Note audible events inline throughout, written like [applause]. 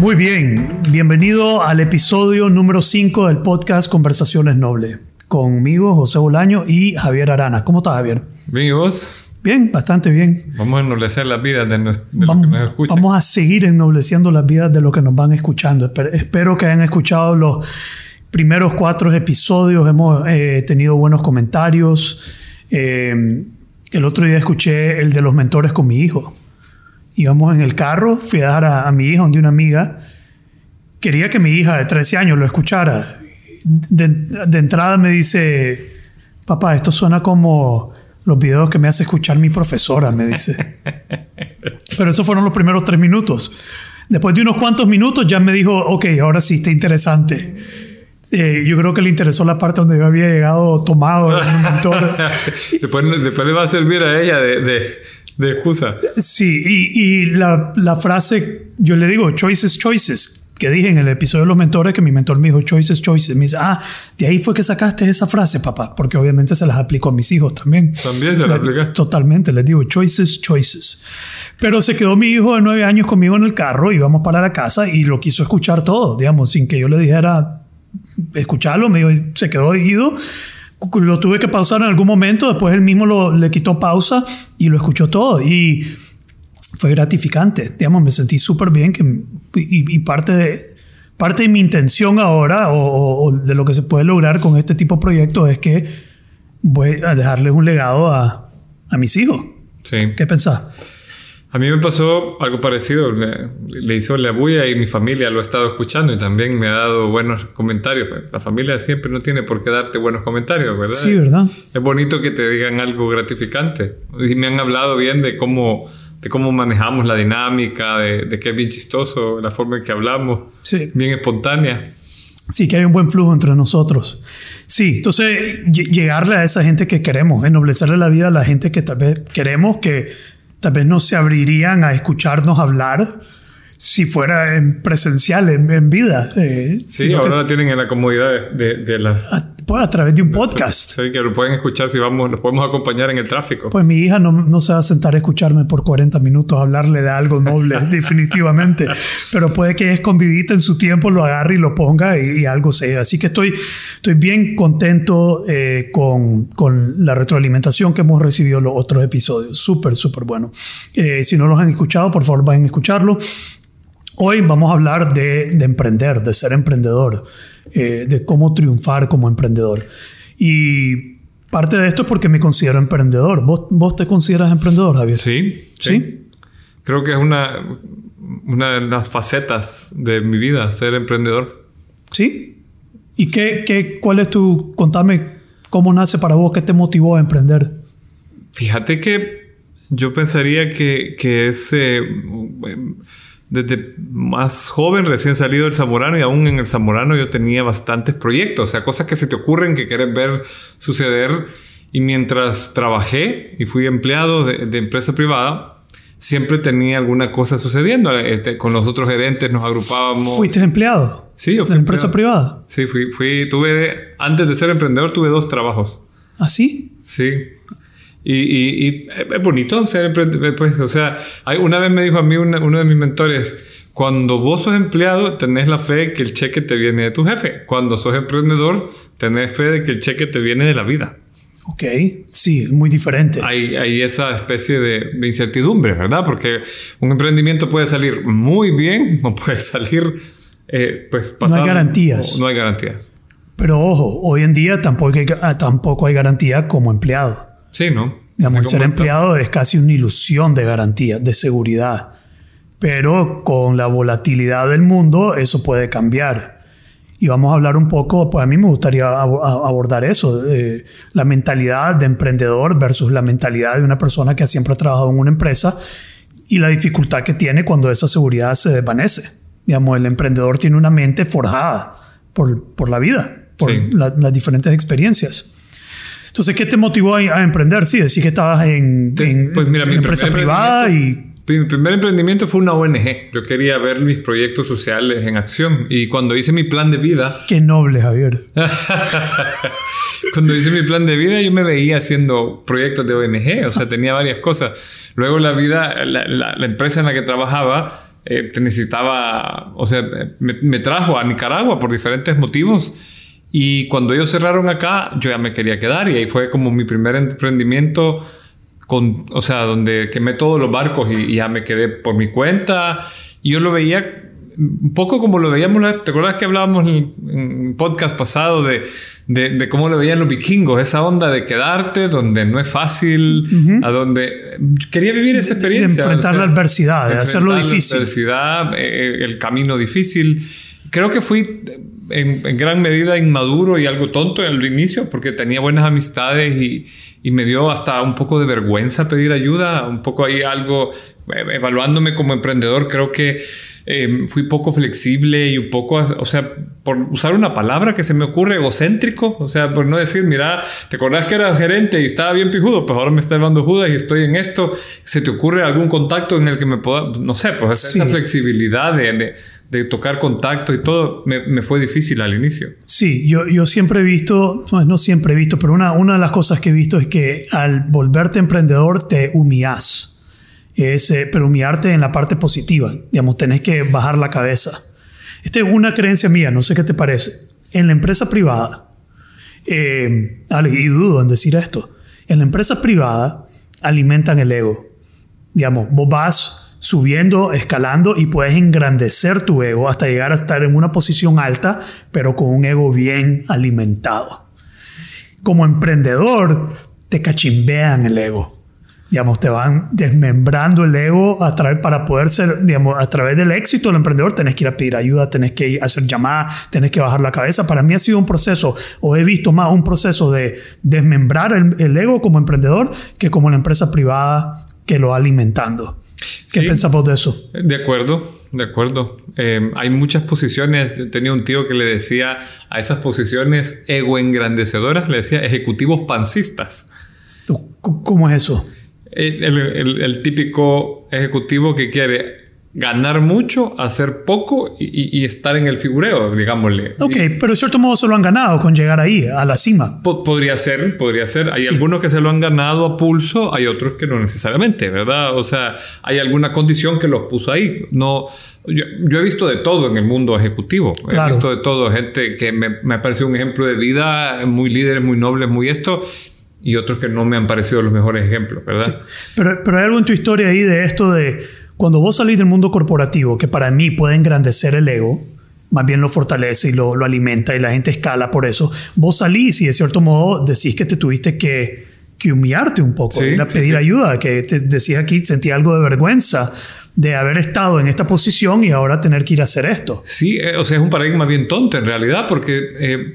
Muy bien, bienvenido al episodio número 5 del podcast Conversaciones Nobles. Conmigo, José Bolaño y Javier Arana. ¿Cómo estás, Javier? Bien, ¿y vos? Bien, bastante bien. Vamos a ennoblecer las vidas de, los, vamos, que nos escuchan. Vamos a seguir ennobleciendo las vidas de los que nos van escuchando. Espero, espero que hayan escuchado los primeros cuatro episodios. Hemos eh, tenido buenos comentarios. Eh, el otro día escuché el de los mentores con mi hijo. Íbamos en el carro, fui a dejar a, a mi hija donde una amiga. Quería que mi hija de 13 años lo escuchara. De, de entrada me dice, papá, esto suena como los videos que me hace escuchar mi profesora, me dice. [laughs] Pero esos fueron los primeros tres minutos. Después de unos cuantos minutos ya me dijo, ok, ahora sí está interesante. Eh, yo creo que le interesó la parte donde yo había llegado tomado en un mentor. después, después, le va a servir a ella de, de, de excusa. Sí, y, y la, la, frase, yo le digo, choices, choices, que dije en el episodio de los mentores, que mi mentor me dijo, choices, choices. Me dice, ah, de ahí fue que sacaste esa frase, papá, porque obviamente se las aplico a mis hijos también. También se las aplica. Totalmente, les digo, choices, choices. Pero se quedó mi hijo de nueve años conmigo en el carro, íbamos para la casa y lo quiso escuchar todo, digamos, sin que yo le dijera, escucharlo, me dijo, se quedó oído. Lo tuve que pausar en algún momento, después él mismo lo, le quitó pausa y lo escuchó todo. Y fue gratificante, digamos, me sentí súper bien que, y, y, parte, de, parte de mi intención ahora o, o, de lo que se puede lograr con este tipo de proyectos es que voy a dejarles un legado a, a mis hijos. Sí. ¿Qué pensás? A mí me pasó algo parecido. Le, le, hizo la bulla y mi familia lo ha estado escuchando y también me ha dado buenos comentarios. La familia siempre no tiene por qué darte buenos comentarios, ¿verdad? Sí, ¿verdad? Es bonito que te digan algo gratificante. Y me han hablado bien de cómo, de cómo manejamos la dinámica, de, de que es bien chistoso la forma en que hablamos, sí. bien espontánea. Sí, que hay un buen flujo entre nosotros. Sí, entonces llegarle a esa gente que queremos, ennoblecerle la vida a la gente que tal vez queremos, que tal vez no se abrirían a escucharnos hablar si fuera en presencial, en, en vida. Eh, sí, ahora la tienen en la comodidad de, de, de la... A, a través de un podcast. Sí, que lo pueden escuchar si vamos, nos podemos acompañar en el tráfico. Pues mi hija no, no se va a sentar a escucharme por 40 minutos, a hablarle de algo noble, [laughs] definitivamente. Pero puede que escondidita en su tiempo lo agarre y lo ponga y, y algo sea. Así que estoy, estoy bien contento eh, con, con la retroalimentación que hemos recibido los otros episodios. Súper, súper bueno. Eh, si no los han escuchado, por favor vayan a escucharlo. Hoy vamos a hablar de, de emprender, de ser emprendedor, eh, de cómo triunfar como emprendedor. Y parte de esto es porque me considero emprendedor. ¿Vos, vos te consideras emprendedor, Javier? Sí, sí. ¿Sí? Creo que es una, una de las facetas de mi vida, ser emprendedor. ¿Sí? ¿Y qué, qué, cuál es tu... Contame cómo nace para vos, qué te motivó a emprender? Fíjate que yo pensaría que, que es... Eh, desde más joven, recién salido del Zamorano y aún en el Zamorano yo tenía bastantes proyectos, o sea, cosas que se te ocurren que quieres ver suceder. Y mientras trabajé y fui empleado de, de empresa privada, siempre tenía alguna cosa sucediendo. Este, con los otros gerentes nos agrupábamos. ¿Fuiste empleado? Sí, yo fui ¿De empresa privada? Sí, fui, fui, tuve, antes de ser emprendedor tuve dos trabajos. ¿Ah, sí? Sí. Y, y, y, es bonito ser emprendedor. Pues, o sea, hay, una vez me dijo a mí una, uno de mis mentores, cuando vos sos empleado, tenés la fe de que el cheque te viene de tu jefe. Cuando sos emprendedor, tenés fe de que el cheque te viene de la vida. Ok, sí, muy diferente. Hay, hay esa especie de, de, incertidumbre, ¿verdad? Porque un emprendimiento puede salir muy bien [laughs] o puede salir, eh, pues, pasando. No hay garantías. No, no hay garantías. Pero ojo, hoy en día tampoco hay, tampoco hay garantía como empleado. Sí, ¿no? Digamos, ser empleado es casi una ilusión de garantía, de seguridad. Pero con la volatilidad del mundo eso puede cambiar. Y vamos a hablar un poco, pues a mí me gustaría abordar eso, eh, la mentalidad de emprendedor versus la mentalidad de una persona que siempre ha trabajado en una empresa y la dificultad que tiene cuando esa seguridad se desvanece. Digamos, el emprendedor tiene una mente forjada por, por la vida, por sí. la, las diferentes experiencias. Entonces, ¿qué te motivó a, a emprender? Sí, decís que estabas en, en, pues mira, en empresa privada y... Mi primer emprendimiento fue una ONG. Yo quería ver mis proyectos sociales en acción. Y cuando hice mi plan de vida... [laughs] Qué noble, Javier. cuando hice mi plan de vida, yo me veía haciendo proyectos de ONG. O sea, tenía varias cosas. Luego la vida, la, la, la empresa en la que trabajaba eh, necesitaba, o sea, me, me, trajo a Nicaragua por diferentes motivos. Y cuando ellos cerraron acá, yo ya me quería quedar y ahí fue como mi primer emprendimiento, con, o sea, donde quemé todos los barcos y, ya me quedé por mi cuenta. Y yo lo veía un poco como lo veíamos, ¿te acuerdas que hablábamos en, en podcast pasado de, de, de, cómo lo veían los vikingos? Esa onda de quedarte donde no es fácil, a donde quería vivir esa experiencia. De enfrentar la adversidad, de hacerlo difícil. La adversidad, eh, el camino difícil. Creo que fui en, en, gran medida inmaduro y algo tonto en el inicio porque tenía buenas amistades y, y me dio hasta un poco de vergüenza pedir ayuda, un poco ahí algo, eh, evaluándome como emprendedor, creo que eh, fui poco flexible y un poco, o sea, por usar una palabra que se me ocurre, egocéntrico, o sea, por no decir, mira, ¿te acordás que era gerente y estaba bien pijudo? Pues ahora me está llevando judas y estoy en esto. ¿Se te ocurre algún contacto en el que me pueda, no sé, pues sí. esa flexibilidad de, de, de, tocar contacto y todo, me, fue difícil al inicio. Sí, yo, yo siempre he visto, no siempre he visto, pero una, una de las cosas que he visto es que al volverte emprendedor te humillas es, eh, pero humillarte en la parte positiva. Digamos, tenés que bajar la cabeza. Esta es una creencia mía, no sé qué te parece. En la empresa privada, eh, y dudo en decir esto, en la empresa privada alimentan el ego. Digamos, vos vas subiendo, escalando y puedes engrandecer tu ego hasta llegar a estar en una posición alta, pero con un ego bien alimentado. Como emprendedor, te cachimbean el ego digamos, te van desmembrando el ego a través, para poder ser, digamos, a través del éxito del emprendedor, tenés que ir a pedir ayuda, tenés que hacer llamadas, tenés que bajar la cabeza. Para mí ha sido un proceso, o he visto más un proceso de desmembrar el, el ego como emprendedor que como la empresa privada que lo va alimentando. ¿Qué sí, pensamos de eso? De acuerdo, de acuerdo. Eh, hay muchas posiciones. Tenía un tío que le decía a esas posiciones ego engrandecedoras, le decía ejecutivos pancistas. ¿Cómo es eso? El, el, el, típico ejecutivo que quiere ganar mucho, hacer poco y, y, estar en el figureo, digámosle. Ok, pero de cierto modo se lo han ganado con llegar ahí, a la cima. P podría ser, podría ser. Hay sí. algunos que se lo han ganado a pulso, hay otros que no necesariamente, ¿verdad? O sea, hay alguna condición que los puso ahí. No, yo, yo he visto de todo en el mundo ejecutivo. Claro. He visto de todo, gente que me, me ha parecido un ejemplo de vida, muy líderes, muy nobles, muy esto y otros que no me han parecido los mejores ejemplos, ¿verdad? Sí. Pero, pero hay algo en tu historia ahí de esto de cuando vos salís del mundo corporativo, que para mí puede engrandecer el ego, más bien lo fortalece y lo, lo alimenta y la gente escala por eso, vos salís y de cierto modo decís que te tuviste que, que humillarte un poco, sí, ir a pedir sí, sí. ayuda, que te decís aquí, sentí algo de vergüenza de haber estado en esta posición y ahora tener que ir a hacer esto. Sí, eh, o sea, es un paradigma bien tonto en realidad, porque... Eh,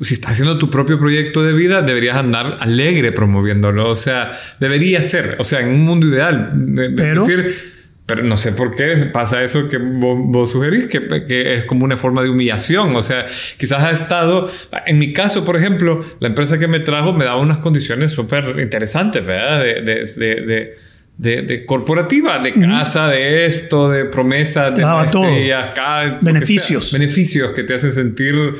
si estás haciendo tu propio proyecto de vida, deberías andar alegre promoviéndolo. O sea, debería ser. O sea, en un mundo ideal. Pero, decir, pero no sé por qué pasa eso que vos, vos sugerís, que, que, es como una forma de humillación. O sea, quizás ha estado. En mi caso, por ejemplo, la empresa que me trajo me daba unas condiciones súper interesantes, ¿verdad? De. de, de, de corporativa, de casa, de esto, de promesas, de maestrías, beneficios. Sea, beneficios que te hacen sentir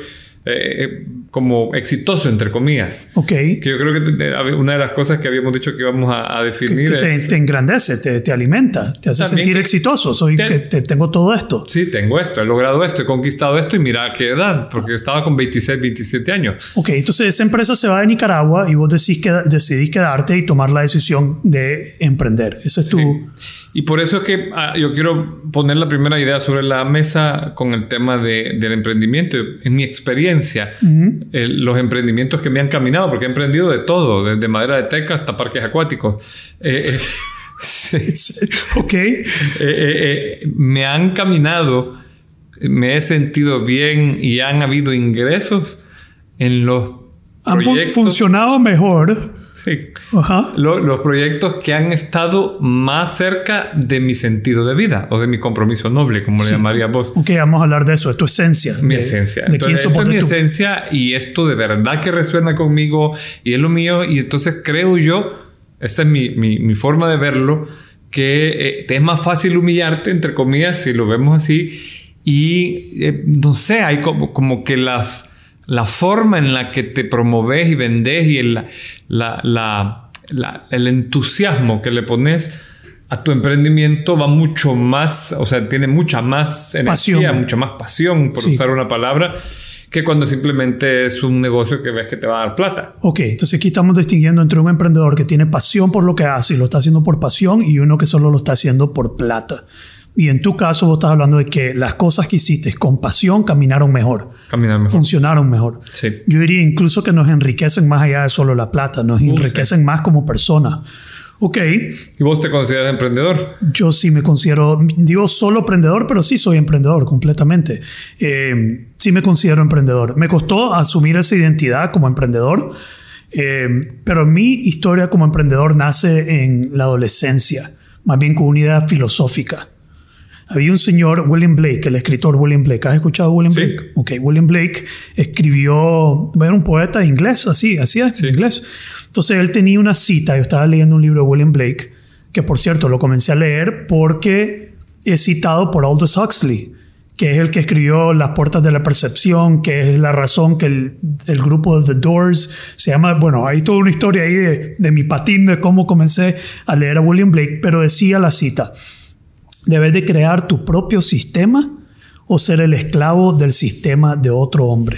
eh, como exitoso, entre comillas. Ok. Que yo creo que una de las cosas que habíamos dicho que íbamos a, a definir que, que te, es... te, engrandece, te, te, alimenta, te hace sentir que, exitoso. Soy te, que te, tengo todo esto. Sí, tengo esto, he logrado esto, he conquistado esto y mira a qué edad, porque estaba con 26, 27 años. Ok, entonces esa empresa se va de Nicaragua y vos decidís, queda, decidís quedarte y tomar la decisión de emprender. Eso es sí. Y por eso es que ah, yo quiero poner la primera idea sobre la mesa con el tema de, del emprendimiento. En mi experiencia, uh -huh. eh, los emprendimientos que me han caminado, porque he emprendido de todo, desde madera de teca hasta parques acuáticos. Eh, eh, [laughs] ok. Eh, me han caminado, me he sentido bien y han habido ingresos en los han funcionado mejor Sí. Ajá. Lo, los proyectos que han estado más cerca de mi sentido de vida o de mi compromiso noble, como sí. le llamaría vos. Ok, vamos a hablar de eso, de tu esencia. Mi de, esencia. De entonces, quién esto es mi esencia y esto de verdad que resuena conmigo y es lo mío. Y entonces creo yo, esta es mi, mi, mi forma de verlo, que eh, te es más fácil humillarte, entre comillas, si lo vemos así. Y eh, no sé, hay como, como que las la forma en la que te promoves y vendes y el, la, la, la, el entusiasmo que le pones a tu emprendimiento va mucho más, o sea, tiene mucha más energía, mucha más pasión, por usar una palabra, que cuando simplemente es un negocio que ves que te va a dar plata. Ok, entonces aquí estamos distinguiendo entre un emprendedor que tiene pasión por lo que hace y lo está haciendo por pasión y uno que solo lo está haciendo por plata. Y en tu caso vos estás hablando de que las cosas que hiciste con pasión caminaron mejor. Caminaron mejor. Funcionaron mejor. Sí. Yo diría incluso que nos enriquecen más allá de solo la plata, nos enriquecen más como personas. Ok. ¿Y vos te consideras emprendedor? Yo sí me considero, digo solo emprendedor, pero sí soy emprendedor completamente. Eh, sí me considero emprendedor. Me costó asumir esa identidad como emprendedor, eh, pero mi historia como emprendedor nace en la adolescencia, más bien con una idea filosófica. Había un señor, William Blake, el escritor William Blake. ¿Has escuchado a William Sí. Blake? Ok, William Blake escribió, era un poeta inglés, así, así es, inglés. Entonces él tenía una cita, yo estaba leyendo un libro de William Blake, que por cierto lo comencé a leer porque es citado por Aldous Huxley, que es el que escribió Las Puertas de la Percepción, que es la razón que el, el grupo de The Doors se llama, bueno, hay toda una historia ahí de, de mi patín, de cómo comencé a leer a William Blake, pero decía la cita, debes de crear tu propio sistema o ser el esclavo del sistema de otro hombre.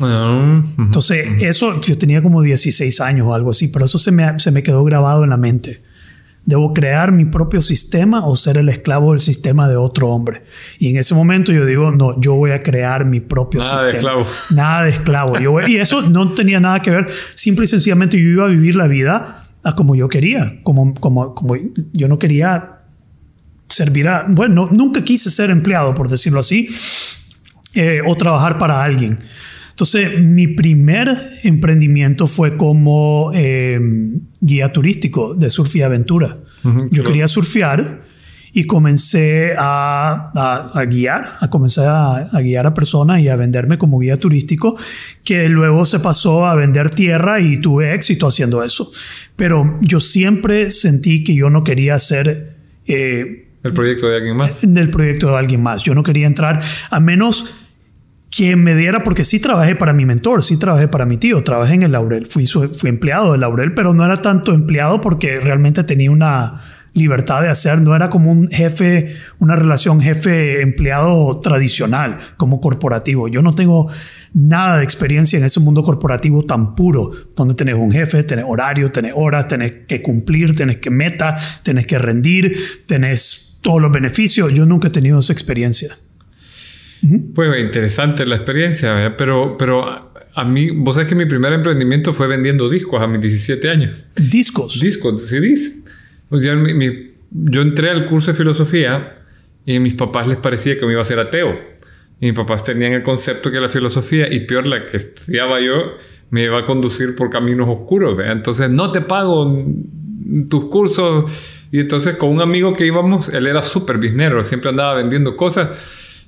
Ah. Entonces, eso yo tenía como 16 años o algo así, pero eso se me, se me quedó grabado en la mente. Debo crear mi propio sistema o ser el esclavo del sistema de otro hombre. Y en ese momento yo digo, no, yo voy a crear mi propio Nada de sistema. esclavo. Nada de esclavo. Yo voy- y eso no tenía nada que ver. Simple y sencillamente yo iba a vivir la vida a como yo quería. Como, como, como yo no quería servir a... Bueno, nunca quise ser empleado, por decirlo así, eh, o trabajar para alguien. Entonces, mi primer emprendimiento fue como eh, guía turístico de surf y aventura. Ujú, Yo claro. quería surfear y comencé a, a- a guiar, a comenzar a, a guiar a personas y a venderme como guía turístico, que luego se pasó a vender tierra y tuve éxito haciendo eso. Pero yo siempre sentí que yo no quería ser... eh, El proyecto de alguien más. del proyecto de alguien más. Yo no quería entrar a menos que me diera, porque sí trabajé para mi mentor, sí trabajé para mi tío, trabajé en el Laurel, fui, fui empleado del Laurel, pero no era tanto empleado porque realmente tenía una libertad de hacer, no era como un jefe, una relación jefe-empleado tradicional, como corporativo. Yo no tengo nada de experiencia en ese mundo corporativo tan puro, donde tenés un jefe, tenés horario, tenés horas, tenés que cumplir, tenés que meta, tenés que rendir, tenés todos los beneficios. Yo nunca he tenido esa experiencia. Pues interesante la experiencia, ¿verdad? pero, pero a- mí, vos sabés que mi primer emprendimiento fue vendiendo discos a mis 17 años. Discos. Discos, CDs. Yo, mi- mi- yo entré al curso de filosofía y a mis papás les parecía que me iba a ser ateo. Y mis papás tenían el concepto que la filosofía, y peor la que estudiaba yo, me iba a conducir por caminos oscuros. ¿verdad? Entonces, no te pago tus cursos. Y entonces con un amigo que íbamos, él era súper biznero, siempre andaba vendiendo cosas.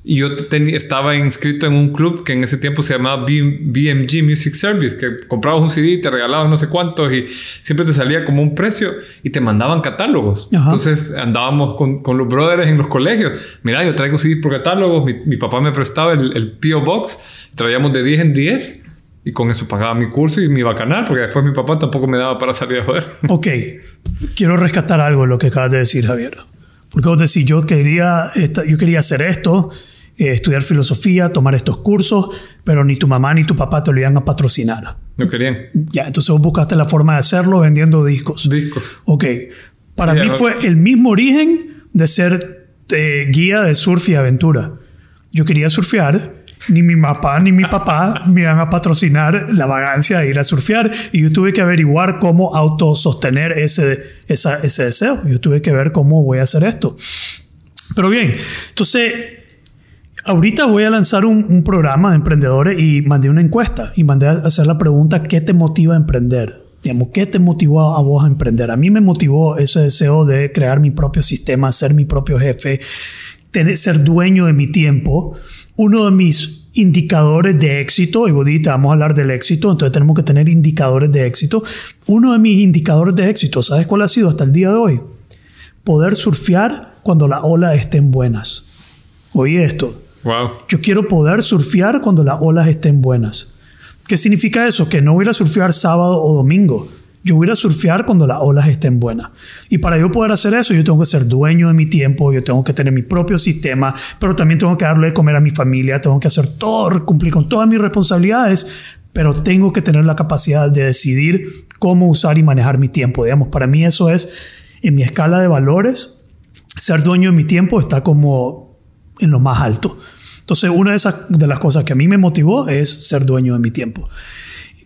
Y yo estaba inscrito en un club que en ese tiempo se llamaba B- BMG Music Service, que comprabas un CD y te regalabas no sé cuántos y siempre te salía como un precio y te mandaban catálogos. Ajá. Entonces andábamos con, con los brothers en los colegios. Mira, yo traigo CD por catálogos, mi, mi papá me prestaba el, el P.O. Box, traíamos de 10 en 10 y con eso pagaba mi curso y mi bacanal, porque después mi papá tampoco me daba para salir a joder. [laughs] Ok, quiero rescatar algo de lo que acabas de decir, Javier. Porque vos decís, yo quería, yo quería hacer esto, eh, estudiar filosofía, tomar estos cursos, pero ni tu mamá ni tu papá te lo iban a patrocinar. No querían Ya, entonces vos buscaste la forma de hacerlo vendiendo discos. discos. Ok, para Ya, mí fue el mismo origen de ser eh, guía de surf y aventura. Yo quería surfear, ni mi papá ni mi papá me iban a patrocinar la vagancia de ir a surfear y yo tuve que averiguar cómo autosostener ese, esa- ese deseo. Yo tuve que ver cómo voy a hacer esto. Pero bien, entonces Ahorita voy a lanzar un, un programa de emprendedores y mandé una encuesta y mandé a hacer la pregunta, ¿qué te motiva a emprender? Digamos, ¿qué te motivó a vos a emprender? A mí me motivó ese deseo de crear mi propio sistema, ser mi propio jefe, tener, ser dueño de mi tiempo. Uno de mis indicadores de éxito, y dijiste, vamos a hablar del éxito, entonces tenemos que tener indicadores de éxito. Uno de mis indicadores de éxito, ¿sabes cuál ha sido hasta el día de hoy? Poder surfear cuando las olas estén buenas. Oí esto. Wow. Yo quiero poder surfear cuando las olas estén buenas. ¿Qué significa eso? Que no voy a surfear sábado o domingo. Yo voy a surfear cuando las olas estén buenas. Y para yo poder hacer eso, yo tengo que ser dueño de mi tiempo, yo tengo que tener mi propio sistema, pero también tengo que darle de comer a mi familia, tengo que hacer todo, cumplir con todas mis responsabilidades, pero tengo que tener la capacidad de decidir cómo usar y manejar mi tiempo. Digamos, para mí eso es, en mi escala de valores, ser dueño de mi tiempo está como en lo más alto. Entonces, una de, esas, de las cosas que a mí me motivó es ser dueño de mi tiempo.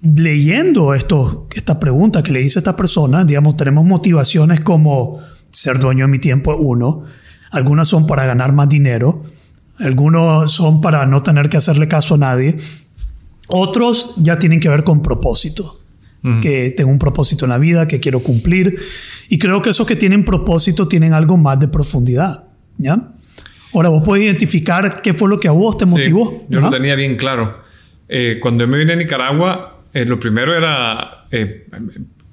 Leyendo esto, esta pregunta que le hice a esta persona, digamos, tenemos motivaciones como ser dueño de mi tiempo, uno. Algunas son para ganar más dinero. Algunos son para no tener que hacerle caso a nadie. Otros ya tienen que ver con propósito. Que tengo un propósito en la vida, que quiero cumplir. Y creo que esos que tienen propósito tienen algo más de profundidad. ¿Ya? Ahora, vos puedes identificar qué fue lo que a vos te motivó. yo lo tenía bien claro. Eh, cuando yo me vine a Nicaragua, eh, lo primero era, eh,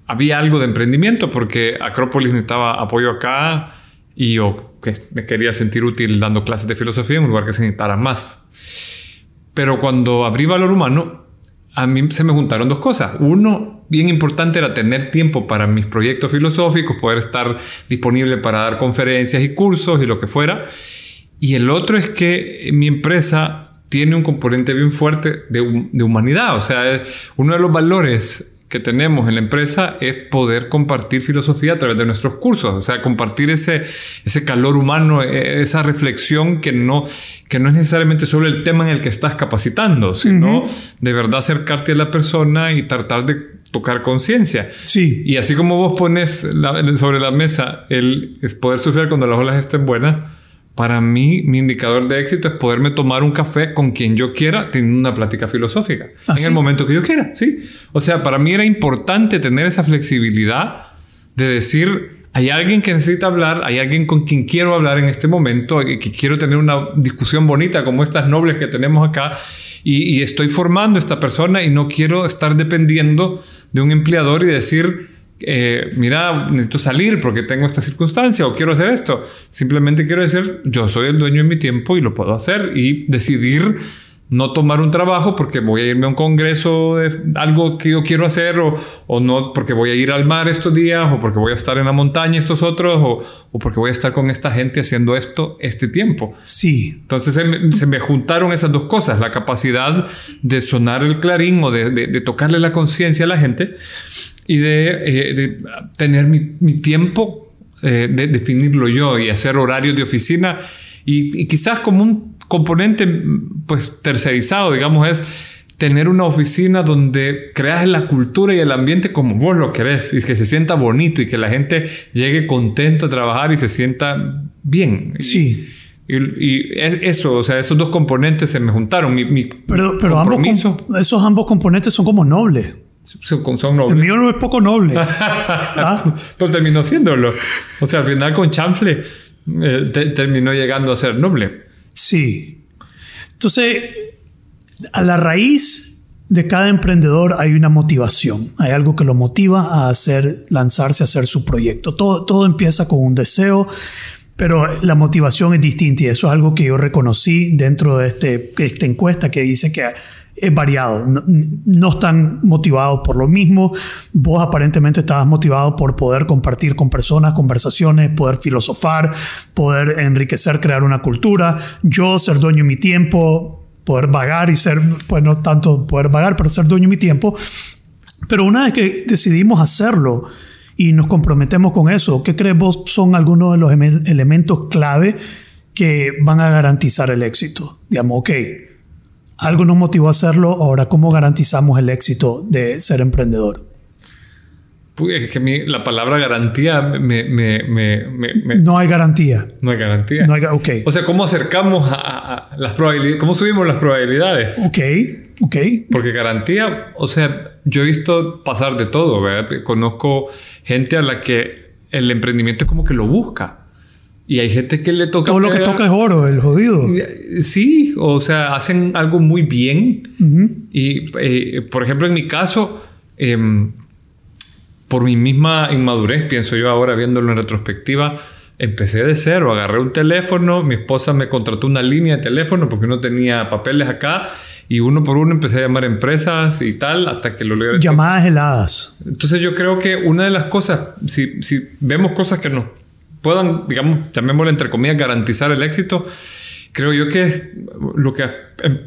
había algo de emprendimiento porque Acrópolis necesitaba apoyo acá y yo que me quería sentir útil dando clases de filosofía en un lugar que se necesitara más. Pero cuando abrí Valor Humano, a mí se me juntaron dos cosas. Uno, bien importante era tener tiempo para mis proyectos filosóficos, poder estar disponible para dar conferencias y cursos y lo que fuera. Y el otro es que mi empresa tiene un componente bien fuerte de, humanidad. O sea, uno de los valores que tenemos en la empresa es poder compartir filosofía a través de nuestros cursos, o sea, compartir ese, ese calor humano, e, esa reflexión que no, que no es necesariamente solo el tema en el que estás capacitando, sino de verdad acercarte a la persona y tratar de tocar conciencia. Sí. Y así como vos pones sobre la mesa el poder surfear cuando las olas estén buenas, para mí, mi indicador de éxito es poderme tomar un café con quien yo quiera, teniendo una plática filosófica. ¿Ah, en el momento que yo quiera, ¿sí? O sea, para mí era importante tener esa flexibilidad de decir, hay alguien que necesita hablar, hay alguien con quien quiero hablar en este momento, que quiero tener una discusión bonita como estas nobles que tenemos acá, y, y estoy formando esta persona y no quiero estar dependiendo de un empleador y decir, eh, mira, necesito salir porque tengo esta circunstancia o quiero hacer esto. Simplemente quiero decir, yo soy el dueño de mi tiempo y lo puedo hacer y decidir no tomar un trabajo porque voy a irme a un congreso de algo que yo quiero hacer o, o, no porque voy a ir al mar estos días o porque voy a estar en la montaña estos otros o, o porque voy a estar con esta gente haciendo esto este tiempo. Sí. Entonces se me, juntaron esas dos cosas, la capacidad de sonar el clarín o de, de tocarle la conciencia a la gente y de, eh, tener mi, tiempo, eh, de definirlo yo y hacer horarios de oficina y, quizás como un componente pues tercerizado, digamos, es tener una oficina donde creas la cultura y el ambiente como vos lo querés y que se sienta bonito y que la gente llegue contento a trabajar y se sienta bien. Sí. Y, eso, o sea, esos dos componentes se me juntaron. Mi, pero pero ambos, esos ambos componentes son como nobles. Son, nobles. El mío no es poco noble. [laughs] ¿Ah? Pero terminó siéndolo. O sea, al final con Chanfle eh, terminó llegando a ser noble. Sí. Entonces, a la raíz de cada emprendedor hay una motivación. Hay algo que lo motiva a hacer, lanzarse a hacer su proyecto. Todo, todo empieza con un deseo, pero la motivación es distinta y eso es algo que yo reconocí dentro de este, esta encuesta que dice que es variado. No, están motivados por lo mismo. Vos aparentemente estabas motivado por poder compartir con personas conversaciones, poder filosofar, poder enriquecer, crear una cultura. Yo ser dueño de mi tiempo, poder vagar y ser, pues no tanto poder vagar, pero ser dueño de mi tiempo. Pero una vez que decidimos hacerlo y nos comprometemos con eso, ¿qué crees vos son algunos de los elementos clave que van a garantizar el éxito? Digamos, ok algo nos motivó a hacerlo, ahora ¿cómo garantizamos el éxito de ser emprendedor? Pues es que la palabra garantía me, No hay garantía. No hay garantía. No hay, okay. O sea, ¿cómo acercamos a, las probabilidades? ¿Cómo subimos las probabilidades? Ok, ok. Porque garantía, o sea, yo he visto pasar de todo, ¿verdad? Conozco gente a la que el emprendimiento es como que lo busca. Y hay gente que le toca. Todo lo que toca es oro, el jodido. Sí, o sea, hacen algo muy bien. Y, eh, por ejemplo, en mi caso, em, por mi misma inmadurez, pienso yo ahora viéndolo en retrospectiva, empecé de cero. Agarré un teléfono, mi esposa me contrató una línea de teléfono porque no tenía papeles acá y uno por uno empecé a llamar empresas y tal hasta que lo logré. Llamadas heladas. Entonces yo creo que una de las cosas, si, si vemos cosas que nos puedan, digamos, llamémosle entre comillas, garantizar el éxito, creo yo que es lo que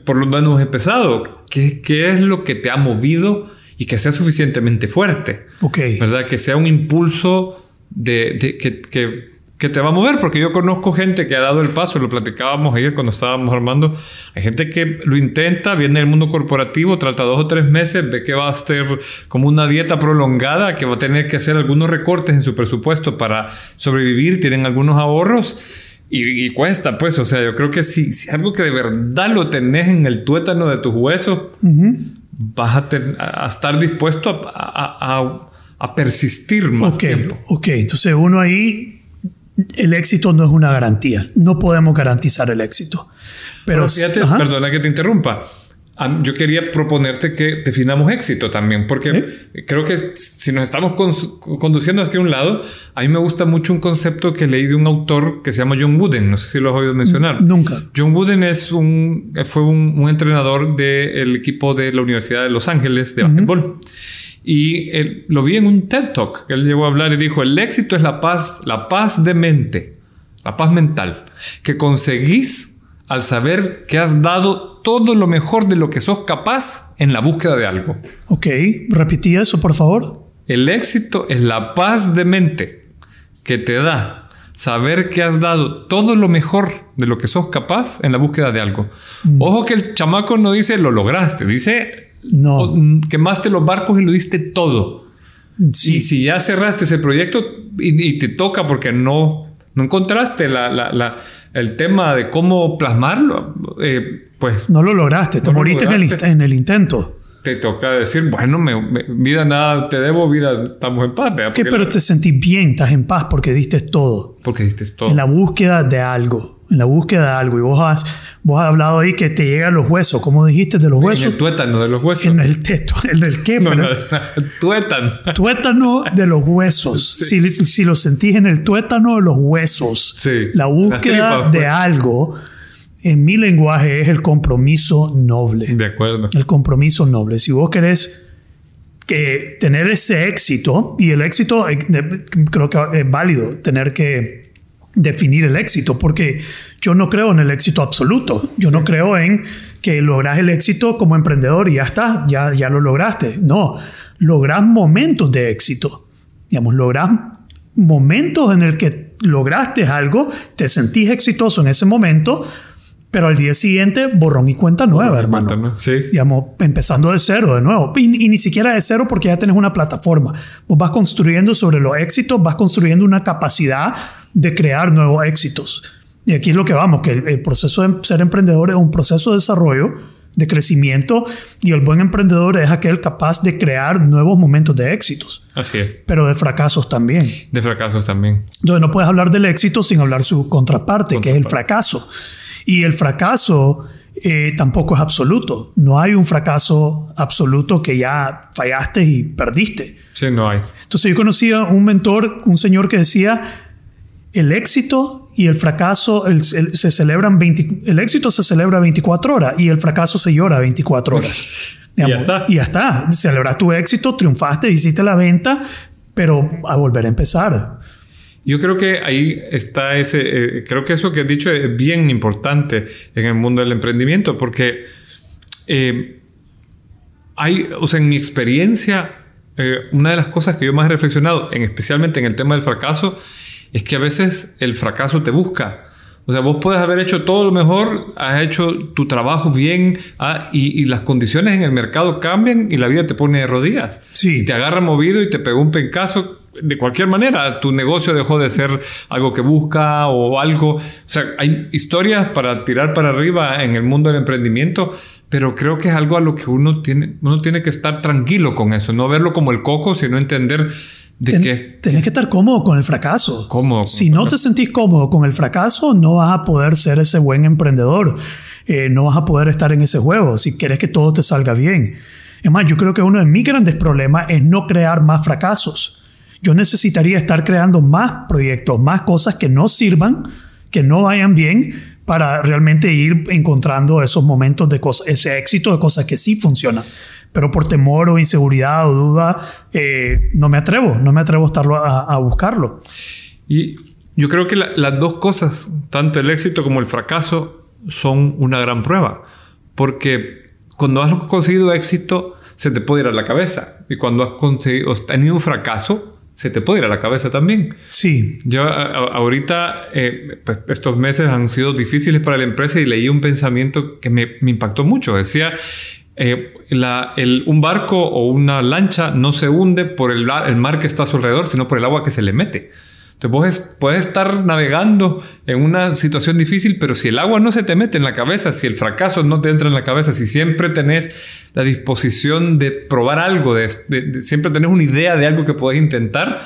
por lo menos hemos empezado, ¿qué, qué es lo que te ha movido y que sea suficientemente fuerte? Ok. ¿Verdad? Que sea un impulso de, de que, que que te va a mover, porque yo conozco gente que ha dado el paso, lo platicábamos ayer cuando estábamos armando, hay gente que lo intenta, viene del mundo corporativo, trata dos o tres meses, ve que va a ser como una dieta prolongada, que va a tener que hacer algunos recortes en su presupuesto para sobrevivir, tienen algunos ahorros. Y, cuesta, pues, o sea, yo creo que si, si algo que de verdad lo tenés en el tuétano de tus huesos, vas a, estar dispuesto a, a, persistir más tiempo. Ok, entonces uno ahí el éxito no es una garantía. No podemos garantizar el éxito. Pero, fíjate, perdona que te interrumpa. Yo quería proponerte que definamos éxito también, porque creo que si nos estamos conduciendo hacia un lado, a mí me gusta mucho un concepto que leí de un autor que se llama John Wooden. No sé si lo has oído mencionar. Nunca. John Wooden es un, fue un, entrenador del equipo de la Universidad de Los Ángeles de básquetbol. Y lo vi en un TED Talk que él llegó a hablar y dijo, el éxito es la paz, la paz de mente, la paz mental, que conseguís al saber que has dado todo lo mejor de lo que sos capaz en la búsqueda de algo. Ok, repetí eso, por favor. El éxito es la paz de mente que te da saber que has dado todo lo mejor de lo que sos capaz en la búsqueda de algo. Mm. Ojo que el chamaco no dice lo lograste, dice no. quemaste los barcos y lo diste todo. Y si ya cerraste ese proyecto y, te toca porque no, no encontraste la, el tema de cómo plasmarlo, eh, pues... No lo lograste, te moriste En, el, intento. Te toca decir, bueno, me, vida nada te debo, vida estamos en paz. pero te sentís bien, estás en paz porque diste todo. Porque diste todo. En la búsqueda de algo en la búsqueda de algo. Y vos has, vos has hablado ahí que te llegan los huesos. ¿Cómo dijiste de los huesos? En el tuétano de los huesos. En el teto. [laughs] ¿En el qué? No, no, tuétano. Tuétano de los huesos. Si, si, lo sentís en el tuétano de los huesos. Sí. La búsqueda de pues. algo, en mi lenguaje, es el compromiso noble. De acuerdo. El compromiso noble. Si vos querés que tener ese éxito, y el éxito eh, creo que es válido, tener que definir el éxito, porque yo no creo en el éxito absoluto. Yo no creo en que logras el éxito como emprendedor y ya está, ya, ya lo lograste. No, logras momentos de éxito. Digamos, logras momentos en el que lograste algo, te sentís exitoso en ese momento, pero al día siguiente borrón y cuenta nueva, hermano. Sí. Digamos, empezando de cero de nuevo. Y, y, ni siquiera de cero porque ya tienes una plataforma. Vos vas construyendo sobre los éxitos, vas construyendo una capacidad de crear nuevos éxitos. Y aquí es lo que vamos, que el, proceso de ser emprendedor es un proceso de desarrollo, de crecimiento, y el buen emprendedor es aquel capaz de crear nuevos momentos de éxitos. Así es. Pero de fracasos también. De fracasos también. Entonces no puedes hablar del éxito sin hablar su contraparte, que es el fracaso. Y el fracaso eh, tampoco es absoluto. No hay un fracaso absoluto que ya fallaste y perdiste. Sí, no hay. Entonces yo conocía un mentor, un señor que decía, el éxito y el fracaso se celebran el éxito se celebra 24 horas y el fracaso se llora 24 horas. [laughs] y ya está. Y ya está. Celebras tu éxito, triunfaste, hiciste la venta, pero a volver a empezar. Yo creo que ahí está ese, eh, creo que eso que has dicho es bien importante en el mundo del emprendimiento, porque eh, hay, o sea, en mi experiencia, eh, una de las cosas que yo más he reflexionado, en, especialmente en el tema del fracaso, es que a veces el fracaso te busca. O sea, vos puedes haber hecho todo lo mejor, has hecho tu trabajo bien ah, y, las condiciones en el mercado cambian y la vida te pone de rodillas. Sí. te agarra movido y te pegó un pencazo. De cualquier manera, tu negocio dejó de ser algo que busca o algo. O sea, hay historias para tirar para arriba en el mundo del emprendimiento, pero creo que es algo a lo que uno tiene, uno tiene que estar tranquilo con eso, no verlo como el coco, sino entender de que tenés que estar cómodo con el fracaso. Cómodo. Si no te sentís cómodo con el fracaso, no vas a poder ser ese buen emprendedor. Eh, no vas a poder estar en ese juego si quieres que todo te salga bien. Es más, yo creo que uno de mis grandes problemas es no crear más fracasos. Yo necesitaría estar creando más proyectos, más cosas que no sirvan, que no vayan bien, para realmente ir encontrando esos momentos de cosas, ese éxito de cosas que sí funcionan. Pero por temor o inseguridad o duda, eh, no me atrevo, no me atrevo a, estarlo, a, buscarlo. Y yo creo que las dos cosas, tanto el éxito como el fracaso, son una gran prueba. Porque cuando has conseguido éxito, se te puede ir a la cabeza. Y cuando has, conseguido, has tenido un fracaso, se te puede ir a la cabeza también. Sí. Yo ahorita, eh, pues, estos meses han sido difíciles para la empresa y leí un pensamiento que me, impactó mucho. Decía, eh, un barco o una lancha no se hunde por el, el mar que está a su alrededor, sino por el agua que se le mete. Entonces puedes, estar navegando en una situación difícil, pero si el agua no se te mete en la cabeza, si el fracaso no te entra en la cabeza, si siempre tenés la disposición de probar algo, de, siempre tenés una idea de algo que podés intentar,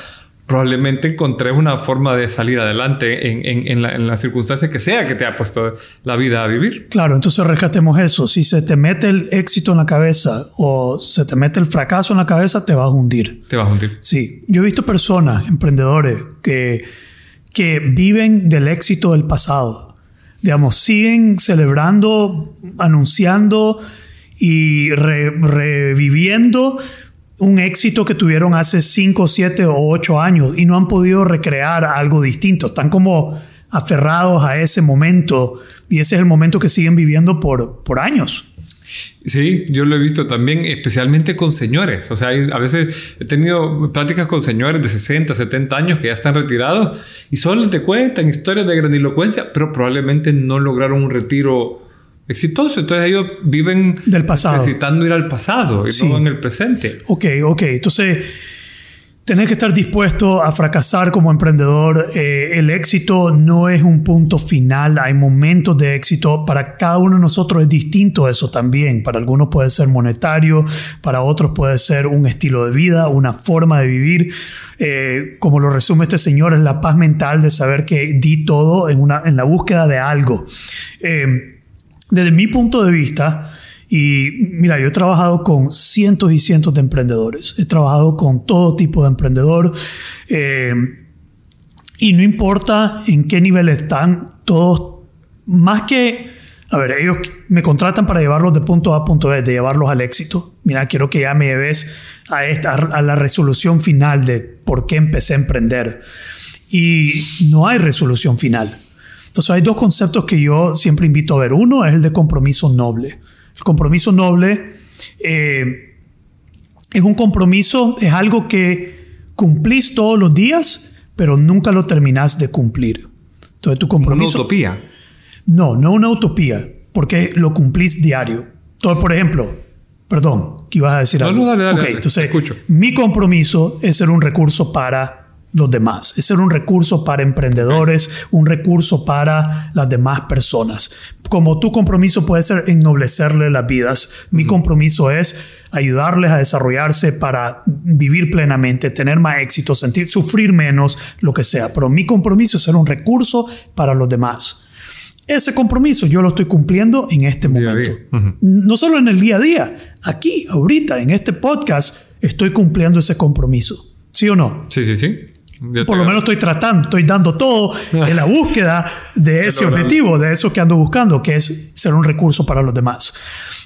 probablemente encontré una forma de salir adelante en, la, circunstancia que sea que te ha puesto la vida a vivir. Claro, entonces rescatemos eso. Si se te mete el éxito en la cabeza o se te mete el fracaso en la cabeza, te vas a hundir. Te vas a hundir. Sí. Yo he visto personas, emprendedores, que, que viven del éxito del pasado. Digamos, siguen celebrando, anunciando y reviviendo un éxito que tuvieron hace 5, 7 o 8 años y no han podido recrear algo distinto. Están como aferrados a ese momento y ese es el momento que siguen viviendo por, por años. Sí, yo lo he visto también, especialmente con señores. O sea, a veces he tenido pláticas con señores de 60, 70 años que ya están retirados y solo te cuentan historias de grandilocuencia, pero probablemente no lograron un retiro exitoso. Entonces ellos viven del pasado. necesitando ir al pasado y no en el presente. Ok, ok. Entonces, tenés que estar dispuesto a fracasar como emprendedor. Eh, el éxito no es un punto final. Hay momentos de éxito. Para cada uno de nosotros es distinto eso también. Para algunos puede ser monetario, para otros puede ser un estilo de vida, una forma de vivir. Eh, como lo resume este señor, es la paz mental de saber que di todo en, una, en la búsqueda de algo. Eh, desde mi punto de vista, y mira, yo he trabajado con cientos y cientos de emprendedores, he trabajado con todo tipo de emprendedor, eh, y no importa en qué nivel están, todos, más que, a ver, ellos me contratan para llevarlos de punto A a punto B, de llevarlos al éxito. Mira, quiero que ya me lleves a, esta, a la resolución final de por qué empecé a emprender. Y no hay resolución final. Entonces hay dos conceptos que yo siempre invito a ver. Uno es el de compromiso noble. El compromiso noble eh, es un compromiso, es algo que cumplís todos los días, pero nunca lo terminás de cumplir. Entonces tu compromiso... ¿Una utopía? No, no una utopía, porque lo cumplís diario. Entonces, por ejemplo, perdón, ¿qué ibas a decir algo? No, dale, dale, entonces, escucho. mi compromiso es ser un recurso para los demás. Es ser un recurso para emprendedores, un recurso para las demás personas. Como tu compromiso puede ser ennoblecerle las vidas, mi compromiso es ayudarles a desarrollarse para vivir plenamente, tener más éxito, sentir, sufrir menos, lo que sea. Pero mi compromiso es ser un recurso para los demás. Ese compromiso yo lo estoy cumpliendo en este momento. No solo en el día a día, aquí, ahorita, en este podcast, estoy cumpliendo ese compromiso. ¿Sí o no? Sí, sí, sí. Por lo menos estoy tratando, estoy dando todo en la [laughs] búsqueda de ese objetivo, de eso que ando buscando, que es ser un recurso para los demás.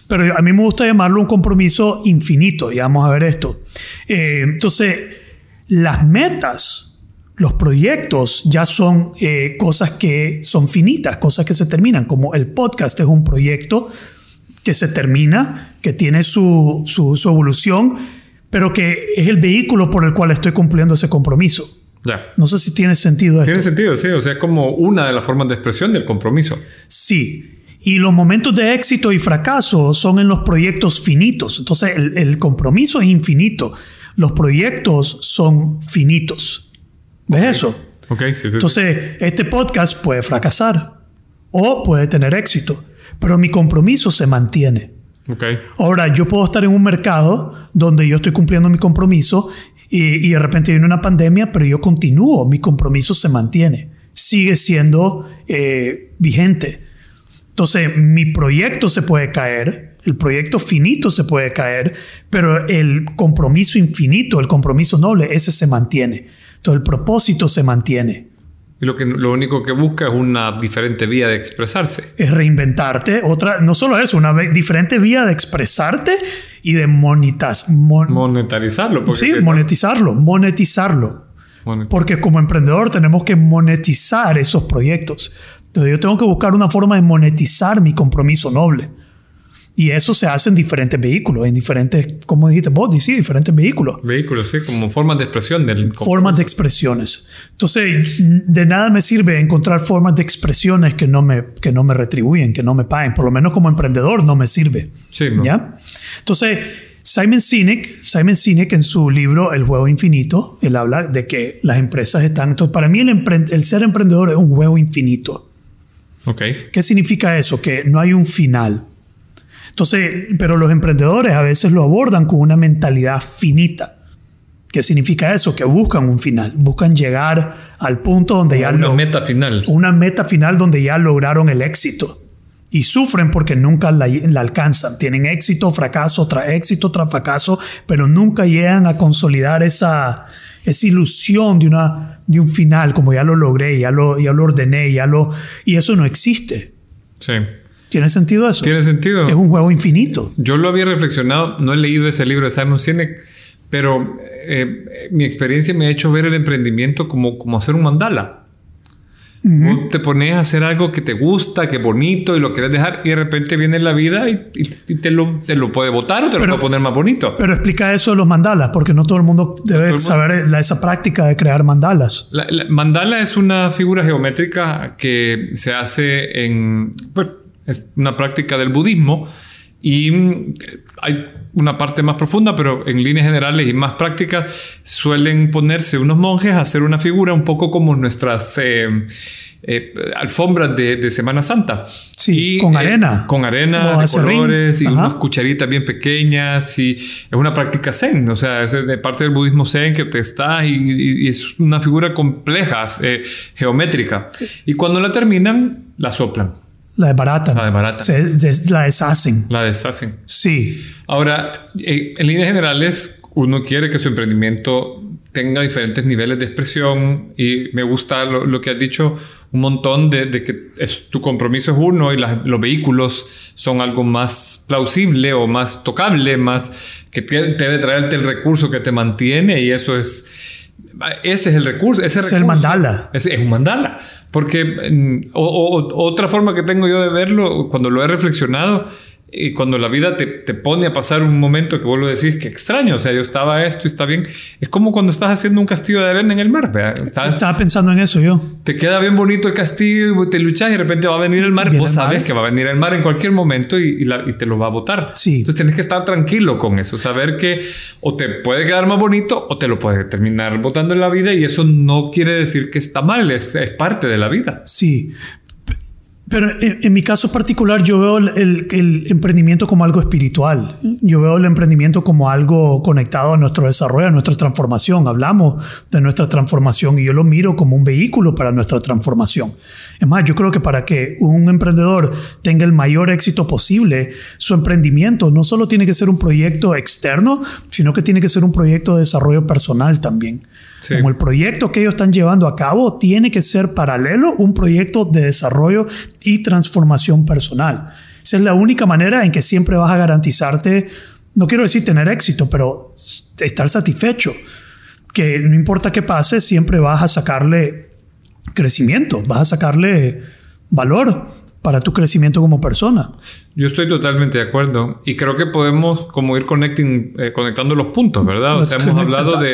Pero a mí me gusta llamarlo un compromiso infinito, y vamos a ver esto. Eh, entonces, las metas, los proyectos ya son eh, cosas que son finitas, cosas que se terminan, como el podcast es un proyecto que se termina, que tiene su, su, su evolución, pero que es el vehículo por el cual estoy cumpliendo ese compromiso. No sé si tiene sentido Tiene sentido, sí. O sea, es como una de las formas de expresión del compromiso. Sí. Y los momentos de éxito y fracaso son en los proyectos finitos. Entonces, el, compromiso es infinito. Los proyectos son finitos. ¿Ves eso? Ok, sí, sí. Entonces, este podcast puede fracasar o puede tener éxito, pero mi compromiso se mantiene. Okay. Ahora, yo puedo estar en un mercado donde yo estoy cumpliendo mi compromiso y, de repente viene una pandemia, pero yo continúo, mi compromiso se mantiene, sigue siendo eh, vigente. Entonces, mi proyecto se puede caer, el proyecto finito se puede caer, pero el compromiso infinito, el compromiso noble, ese se mantiene. Entonces, el propósito se mantiene. Y lo, que, lo único que busca es una diferente vía de expresarse. Es reinventarte. Otra, no solo eso, una diferente vía de expresarte y de monitas, monetarizarlo. Sí, monetizarlo, monetizarlo. Porque como emprendedor tenemos que monetizar esos proyectos. Entonces yo tengo que buscar una forma de monetizar mi compromiso noble. Y eso se hace en diferentes vehículos, en diferentes, como dijiste vos, sí, diferentes vehículos. Vehículos, sí, como formas de expresión del... Formas de expresiones. Entonces, de nada me sirve encontrar formas de expresiones que no me, que no me retribuyen, que no me paguen. Por lo menos como emprendedor no me sirve. Sí, ¿Ya? Entonces, Simon Sinek, Simon Sinek en su libro El juego infinito, él habla de que las empresas están... Entonces, para mí el, el ser emprendedor es un juego infinito. Okay. ¿Qué significa eso? Que no hay un final. Entonces, pero los emprendedores a veces lo abordan con una mentalidad finita. ¿Qué significa eso? Que buscan un final, buscan llegar al punto donde ya... Una meta final. Una meta final donde ya lograron el éxito. Y sufren porque nunca la, alcanzan. Tienen éxito, fracaso tras éxito tras fracaso, pero nunca llegan a consolidar esa, esa ilusión de, una, de un final, como ya lo logré, ya lo, ya lo ordené, ya lo... Y eso no existe. Sí. ¿Tiene sentido eso? Tiene sentido. Es un juego infinito. Yo lo había reflexionado, no he leído ese libro de Simon Sinek, pero eh, mi experiencia me ha hecho ver el emprendimiento como, como hacer un mandala. te pones a hacer algo que te gusta, que es bonito y lo quieres dejar y de repente viene la vida y, te, lo, te, lo, puede botar o te lo puede poner más bonito. Pero explica eso de los mandalas, porque no todo el mundo debe saber esa práctica de crear mandalas. La, mandala es una figura geométrica que se hace en es una práctica del budismo y mm, hay una parte más profunda, pero en líneas generales y más prácticas suelen ponerse unos monjes a hacer una figura un poco como nuestras eh, eh, alfombras de, Semana Santa. Sí, con eh, arena. Con arena, de colores y unas cucharitas bien pequeñas y es una práctica zen, o sea, es de parte del budismo zen que te está y, es una figura compleja, geométrica. Y cuando la terminan, la soplan. La barata La barata Se, la deshacen. La deshacen. Sí. Ahora, eh, en líneas generales, uno quiere que su emprendimiento tenga diferentes niveles de expresión y me gusta lo, que has dicho un montón de, que es, tu compromiso es uno y los vehículos son algo más plausible o más tocable, más que debe traerte el recurso que te mantiene y eso es ese es el recurso. Ese es el mandala. Es, es, un mandala. Porque mm, otra forma que tengo yo de verlo, cuando lo he reflexionado, y cuando la vida te, te, pone a pasar un momento que vos lo decís que extraño, o sea, yo estaba esto y está bien, es como cuando estás haciendo un castillo de arena en el mar. estaba pensando en eso yo. Te queda bien bonito el castillo y te luchas y de repente va a venir el mar. Vos sabes que va a venir el mar en cualquier momento y, y, te lo va a botar. Sí. Entonces tienes que estar tranquilo con eso, saber que o te puede quedar más bonito o te lo puede terminar botando en la vida y eso no quiere decir que está mal, es, es parte de la vida. Sí, pero en, mi caso particular yo veo el, el, emprendimiento como algo espiritual. Yo veo el emprendimiento como algo conectado a nuestro desarrollo, a nuestra transformación. Hablamos de nuestra transformación y yo lo miro como un vehículo para nuestra transformación. Es más, yo creo que para que un emprendedor tenga el mayor éxito posible, su emprendimiento no solo tiene que ser un proyecto externo, sino que tiene que ser un proyecto de desarrollo personal también. Como el proyecto que ellos están llevando a cabo tiene que ser paralelo un proyecto de desarrollo y transformación personal. Esa es la única manera en que siempre vas a garantizarte, no quiero decir tener éxito, pero estar satisfecho. Que no importa qué pase, siempre vas a sacarle crecimiento, vas a sacarle valor para tu crecimiento como persona. Yo estoy totalmente de acuerdo y creo que podemos como ir eh, conectando los puntos, ¿verdad? O sea, hemos hablado de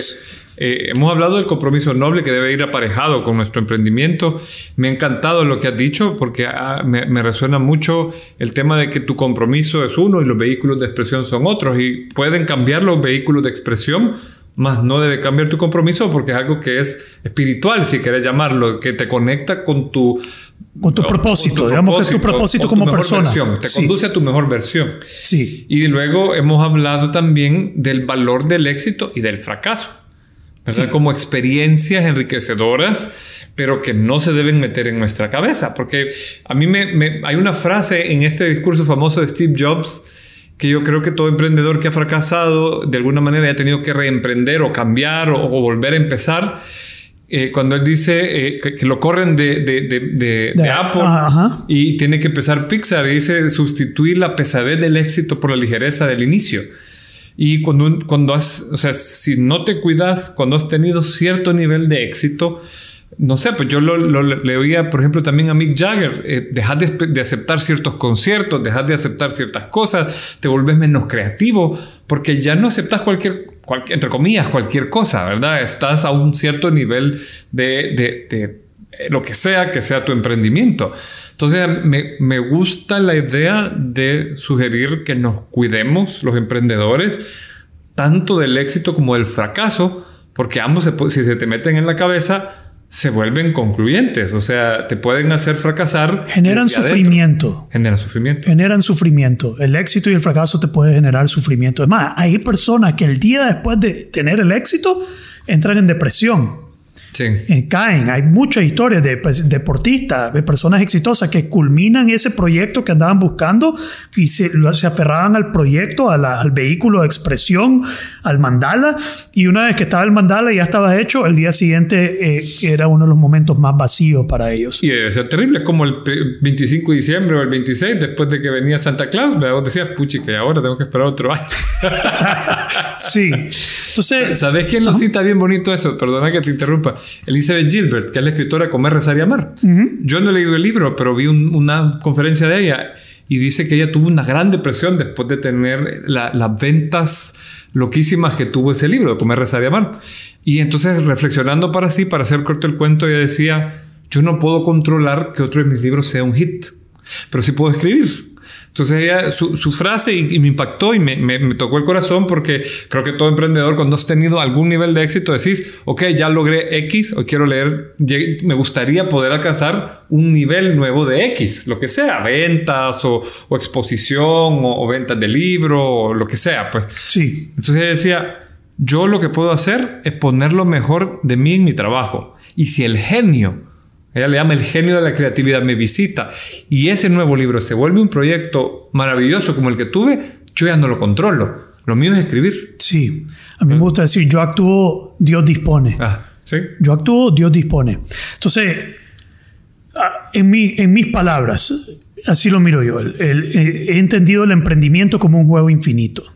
eh, hemos hablado del compromiso noble que debe ir aparejado con nuestro emprendimiento. Me ha encantado lo que has dicho porque ah, me, resuena mucho el tema de que tu compromiso es uno y los vehículos de expresión son otros y pueden cambiar los vehículos de expresión, más no debe cambiar tu compromiso porque es algo que es espiritual, si quieres llamarlo, que te conecta con tu con tu propósito, digamos que es tu propósito como persona. te conduce a tu mejor versión. Sí. Y luego hemos hablado también del valor del éxito y del fracaso. Como experiencias enriquecedoras, pero que no se deben meter en nuestra cabeza. Porque a mí me, hay una frase en este discurso famoso de Steve Jobs que yo creo que todo emprendedor que ha fracasado de alguna manera ha tenido que reemprender o cambiar o, volver a empezar, eh, cuando él dice eh, que, lo corren de, de, de, de Apple y tiene que empezar Pixar, y dice sustituir la pesadez del éxito por la ligereza del inicio. Y cuando, cuando has, o sea, si no te cuidas, cuando has tenido cierto nivel de éxito, no sé, pues yo lo, le oía, por ejemplo, también a Mick Jagger, eh, dejas de, aceptar ciertos conciertos, dejas de aceptar ciertas cosas, te vuelves menos creativo, porque ya no aceptas cualquier, entre comillas, cualquier cosa, ¿verdad? Estás a un cierto nivel de, de, lo que sea que sea tu emprendimiento. Entonces, me, me gusta la idea de sugerir que nos cuidemos los emprendedores, tanto del éxito como del fracaso, porque ambos, si se te meten en la cabeza, se vuelven concluyentes, o sea, te pueden hacer fracasar. Generan sufrimiento. Generan sufrimiento. Generan sufrimiento. El éxito y el fracaso te puede generar sufrimiento. Es más, hay personas que el día después de tener el éxito entran en depresión. Sí. Eh, caen. Hay muchas historias de pues, deportistas, de personas exitosas que culminan ese proyecto que andaban buscando y se, se aferraban al proyecto, al vehículo de expresión, al mandala. Y una vez que estaba el mandala y ya estaba hecho, el día siguiente eh, era uno de los momentos más vacíos para ellos. Y debe ser terrible, como el 25 de diciembre o el 26, después de que venía Santa Claus, vos decías, puchi, que ahora tengo que esperar otro año. [laughs] sí. Entonces, ¿sabes quién lo cita bien bonito eso? Perdona que te interrumpa. Elizabeth Gilbert, que es la escritora Comer, Rezar y Amar. Yo no he leído el libro, pero vi una conferencia de ella y dice que ella tuvo una gran depresión después de tener las ventas loquísimas que tuvo ese libro, Comer, Rezar y Amar. Y entonces, reflexionando para sí, para hacer corto el cuento, ella decía, yo no puedo controlar que otro de mis libros sea un hit, pero sí puedo escribir. Entonces ella, su, su frase y, me impactó y me, me, tocó el corazón porque creo que todo emprendedor cuando has tenido algún nivel de éxito decís, ok, ya logré X o quiero leer, me gustaría poder alcanzar un nivel nuevo de X, lo que sea, ventas o, o exposición o, o, ventas de libro o lo que sea, pues. Sí. Entonces ella decía, yo lo que puedo hacer es poner lo mejor de mí en mi trabajo. Y si el genio ella le llama El genio de la creatividad, me visita. Y ese nuevo libro se vuelve un proyecto maravilloso como el que tuve, yo ya no lo controlo. Lo mío es escribir. Sí, a mí me gusta decir, yo actúo, Dios dispone. Ah, ¿sí? Yo actúo, Dios dispone. Entonces, en, mi, en mis palabras, así lo miro yo, he entendido el emprendimiento como un juego infinito.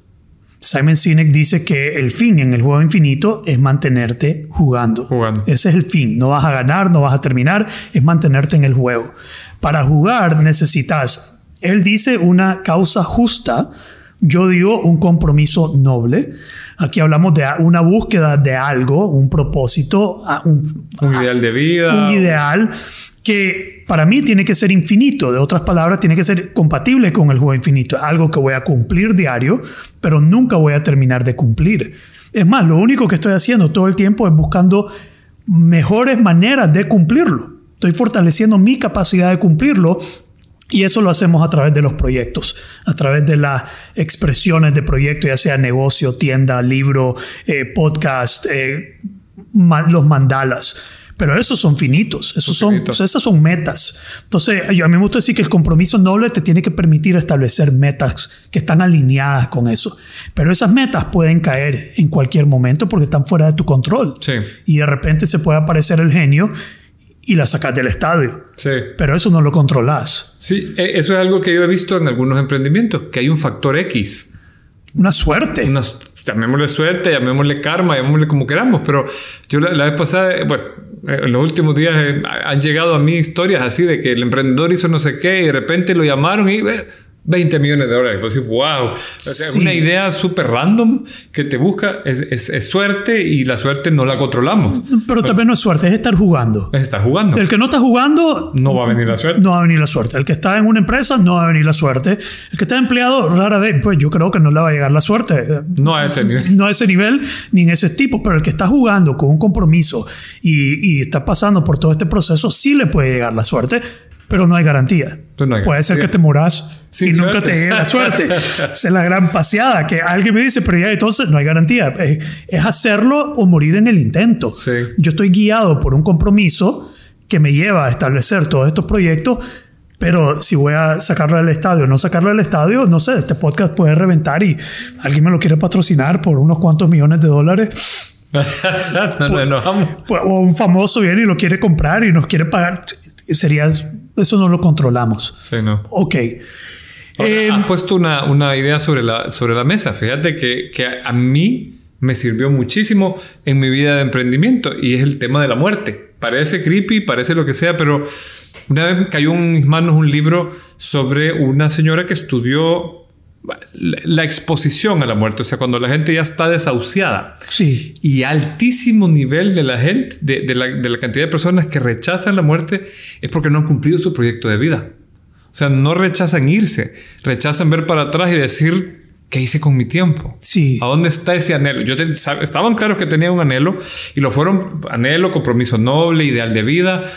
Simon Sinek dice que el fin en el juego infinito es mantenerte jugando. jugando. Ese es el fin. No vas a ganar, no vas a terminar, es mantenerte en el juego. Para jugar necesitas, él dice, una causa justa. Yo digo un compromiso noble. Aquí hablamos de una búsqueda de algo, un propósito, un, un ideal de vida. Un ideal que para mí tiene que ser infinito. De otras palabras, tiene que ser compatible con el juego infinito. Algo que voy a cumplir diario, pero nunca voy a terminar de cumplir. Es más, lo único que estoy haciendo todo el tiempo es buscando mejores maneras de cumplirlo. Estoy fortaleciendo mi capacidad de cumplirlo y eso lo hacemos a través de los proyectos, a través de las expresiones de proyectos, ya sea negocio, tienda, libro, eh, podcast, eh, los mandalas. Pero esos son finitos, esos son, esas son metas. Entonces, yo, a mí me gusta decir que el compromiso noble te tiene que permitir establecer metas que están alineadas con eso. Pero esas metas pueden caer en cualquier momento porque están fuera de tu control. Sí. Y de repente se puede aparecer el genio y la sacas del estadio. Sí. Pero eso no lo controlas. Sí, e, eso es algo que yo he visto en algunos emprendimientos, que hay un factor X. Una suerte. Una, llamémosle suerte, llamémosle karma, llamémosle como queramos, pero yo la, vez pasada, bueno, en los últimos días eh, han llegado a mí historias así de que el emprendedor hizo no sé qué y de repente lo llamaron y... Eh, 20 millones de dólares. Pues, wow. Una idea súper random que te busca es, es, suerte y la suerte no la controlamos. Pero también no es suerte, es estar jugando. Es estar jugando. El que no está jugando. No va a venir la suerte. No va a venir la suerte. El que está en una empresa no va a venir la suerte. El que está empleado, rara vez, pues yo creo que no le va a llegar la suerte. No a ese nivel. No a ese nivel ni en ese tipo. Pero el que está jugando con un compromiso y, y está pasando por todo este proceso, sí le puede llegar la suerte pero no hay garantía. Puede ser que te moras y nunca te llegue la suerte. [laughs] es la gran paseada que alguien me dice, pero ya entonces no hay garantía. Es hacerlo o morir en el intento. Yo estoy guiado por un compromiso que me lleva a establecer todos estos proyectos, pero si voy a sacarlo del estadio o no sacarlo del estadio, no sé, este podcast puede reventar y alguien me lo quiere patrocinar por unos cuantos millones de dólares [laughs] no nos enojamos. Pues, o un famoso viene y lo quiere comprar y nos quiere pagar. Sería, eso no lo controlamos. Sí, no. Ok. Ahora, Eh, has puesto una, una idea sobre la, sobre la mesa. Fíjate que, que a mí me sirvió muchísimo en mi vida de emprendimiento y es el tema de la muerte. Parece creepy, parece lo que sea, pero una vez me cayó en mis manos un libro sobre una señora que estudió la exposición a la muerte, o sea, cuando la gente ya está desahuciada sí. y altísimo nivel de la gente, de, de la, de la cantidad de personas que rechazan la muerte, es porque no han cumplido su proyecto de vida. O sea, no rechazan irse, rechazan ver para atrás y decir, ¿qué hice con mi tiempo? Sí. ¿A dónde está ese anhelo? Yo te- estaban claros que tenían un anhelo y lo fueron anhelo, compromiso noble, ideal de vida,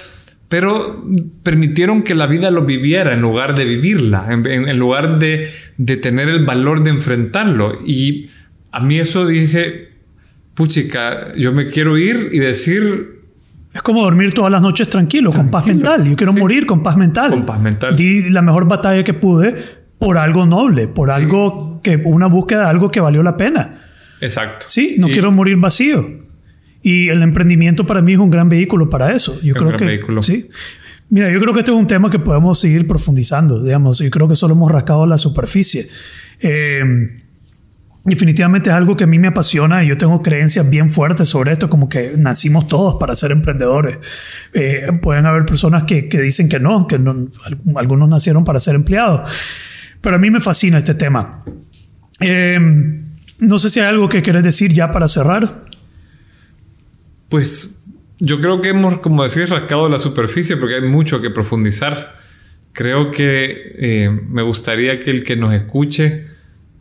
pero permitieron que la vida lo viviera en lugar de vivirla, en, en- lugar de, de tener el valor de enfrentarlo. Y a mí eso dije, puchica, yo me quiero ir y decir, Es como dormir todas las noches tranquilo, con paz mental. Yo quiero Sí. morir con paz mental. Con paz mental. Di la mejor batalla que pude por algo noble, por algo que, una búsqueda de algo que valió la pena. exacto. Sí, no Y- quiero morir vacío. Y el emprendimiento para mí es un gran vehículo para eso. Yo creo que vehículo. sí. Mira, yo creo que este es un tema que podemos seguir profundizando, digamos. Yo creo que solo hemos rascado la superficie. Eh, definitivamente es algo que a mí me apasiona y yo tengo creencias bien fuertes sobre esto, como que nacimos todos para ser emprendedores. Eh, pueden haber personas que, que dicen que no, que no, algunos nacieron para ser empleados. Pero a mí me fascina este tema. Eh, no sé si hay algo que quieres decir ya para cerrar. Pues yo creo que hemos, como decís, rascado la superficie porque hay mucho que profundizar. Creo que eh, me gustaría que el que nos escuche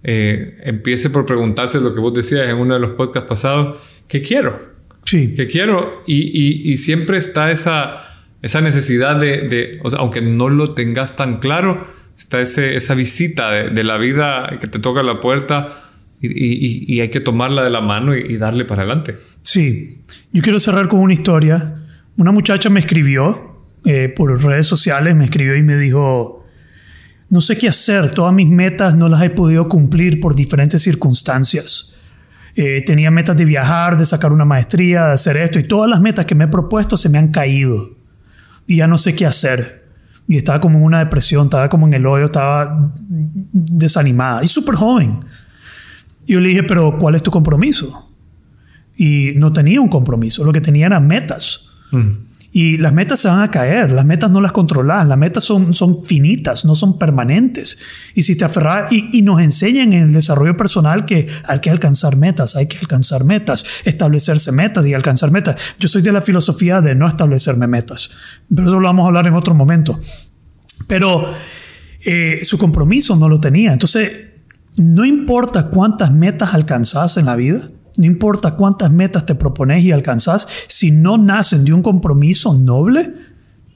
eh, empiece por preguntarse lo que vos decías en uno de los podcasts pasados, ¿qué quiero? Sí, ¿Qué quiero? Y, y- y siempre está esa, esa necesidad de, de- o sea, aunque no lo tengas tan claro, está ese, esa visita de, de la vida que te toca la puerta y, y- y hay que tomarla de la mano y- y darle para adelante. Sí. Yo quiero cerrar con una historia. Una muchacha me escribió eh, por redes sociales, me escribió y me dijo, no sé qué hacer, todas mis metas no las he podido cumplir por diferentes circunstancias. Eh, tenía metas de viajar, de sacar una maestría, de hacer esto y todas las metas que me he propuesto se me han caído y ya no sé qué hacer. Y estaba como en una depresión, estaba como en el hoyo, estaba desanimada y súper joven. Yo le dije, pero ¿cuál es tu compromiso? Y no tenía un compromiso, lo que tenía eran metas. Mm. Y las metas se van a caer, las metas no las controlas, las metas son, son finitas, no son permanentes. Y si te aferras, y, y nos enseñan en el desarrollo personal que hay que alcanzar metas, hay que alcanzar metas, establecerse metas y alcanzar metas. Yo soy de la filosofía de no establecerme metas, pero eso lo vamos a hablar en otro momento. Pero eh, su compromiso no lo tenía. Entonces, no importa cuántas metas alcanzás en la vida, no importa cuántas metas te propones y alcanzás, si no nacen de un compromiso noble,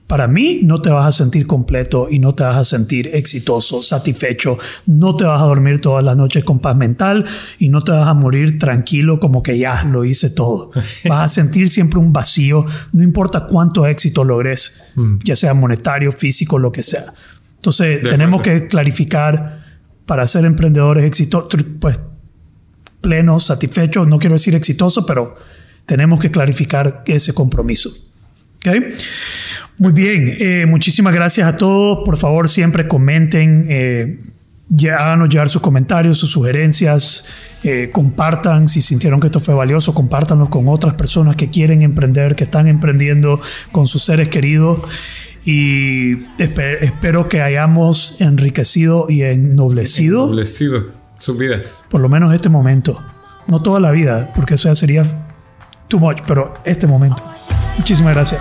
para mí no te vas a sentir completo y no te vas a sentir exitoso, satisfecho, no te vas a dormir todas las noches con paz mental y no te vas a morir tranquilo como que ya lo hice todo. [laughs] Vas a sentir siempre un vacío, no importa cuánto éxito logres, ya sea monetario, físico, lo que sea. Entonces De tenemos acuerdo. que clarificar para ser emprendedores exitosos, pues plenos, satisfechos, no quiero decir exitoso, pero tenemos que clarificar ese compromiso. ¿Ok? Muy bien, eh, muchísimas gracias a todos. Por favor, siempre comenten, eh, háganos llegar sus comentarios, sus sugerencias, eh, compartan si sintieron que esto fue valioso, compártanlo con otras personas que quieren emprender, que están emprendiendo con sus seres queridos. Y espe- espero que hayamos enriquecido y ennoblecido sus vidas. por lo menos este momento. No toda la vida, porque eso ya sería too much, pero este momento. Muchísimas gracias.